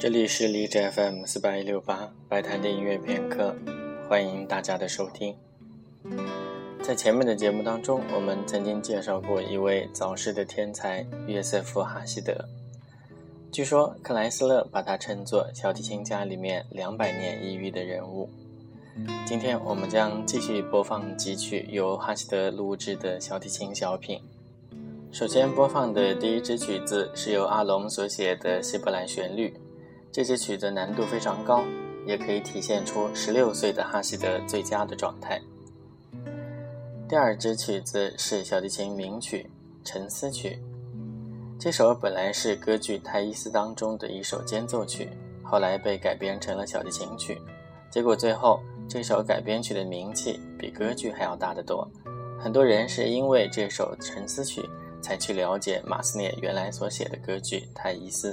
这里是荔枝 FM 四八一六八白谈的音乐片刻，欢迎大家的收听。在前面的节目当中，我们曾经介绍过一位早逝的天才约瑟夫·哈希德。据说克莱斯勒把他称作小提琴家里面两百年一遇的人物。今天我们将继续播放几曲由哈希德录制的小提琴小品。首先播放的第一支曲子是由阿龙所写的希伯来旋律，这支曲子难度非常高，也可以体现出十六岁的哈希德最佳的状态。第二支曲子是小提琴名曲《沉思曲》，这首本来是歌剧《泰伊斯》当中的一首间奏曲，后来被改编成了小提琴曲，结果最后。这首改编曲的名气比歌剧还要大得多，很多人是因为这首沉思曲才去了解马斯涅原来所写的歌剧《泰伊斯》。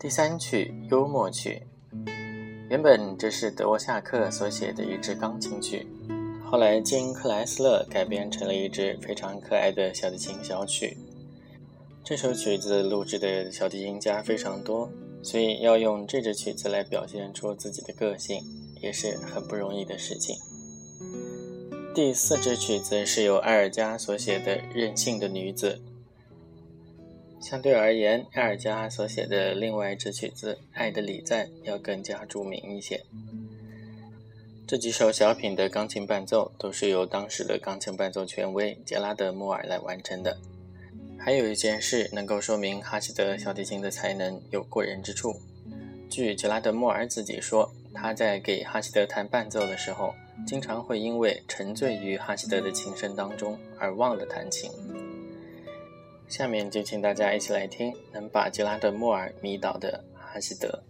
第三曲幽默曲，原本这是德沃夏克所写的一支钢琴曲，后来经克莱斯勒改编成了一支非常可爱的小提琴小曲。这首曲子录制的小提琴家非常多，所以要用这支曲子来表现出自己的个性。也是很不容易的事情。第四支曲子是由埃尔加所写的《任性的女子》。相对而言，埃尔加所写的另外一支曲子《爱的礼赞》要更加著名一些。这几首小品的钢琴伴奏都是由当时的钢琴伴奏权威杰拉德·莫尔来完成的。还有一件事能够说明哈希德小提琴的才能有过人之处。据杰拉德·莫尔自己说。他在给哈希德弹伴奏的时候，经常会因为沉醉于哈希德的琴声当中而忘了弹琴。下面就请大家一起来听能把杰拉德·莫尔迷倒的哈希德。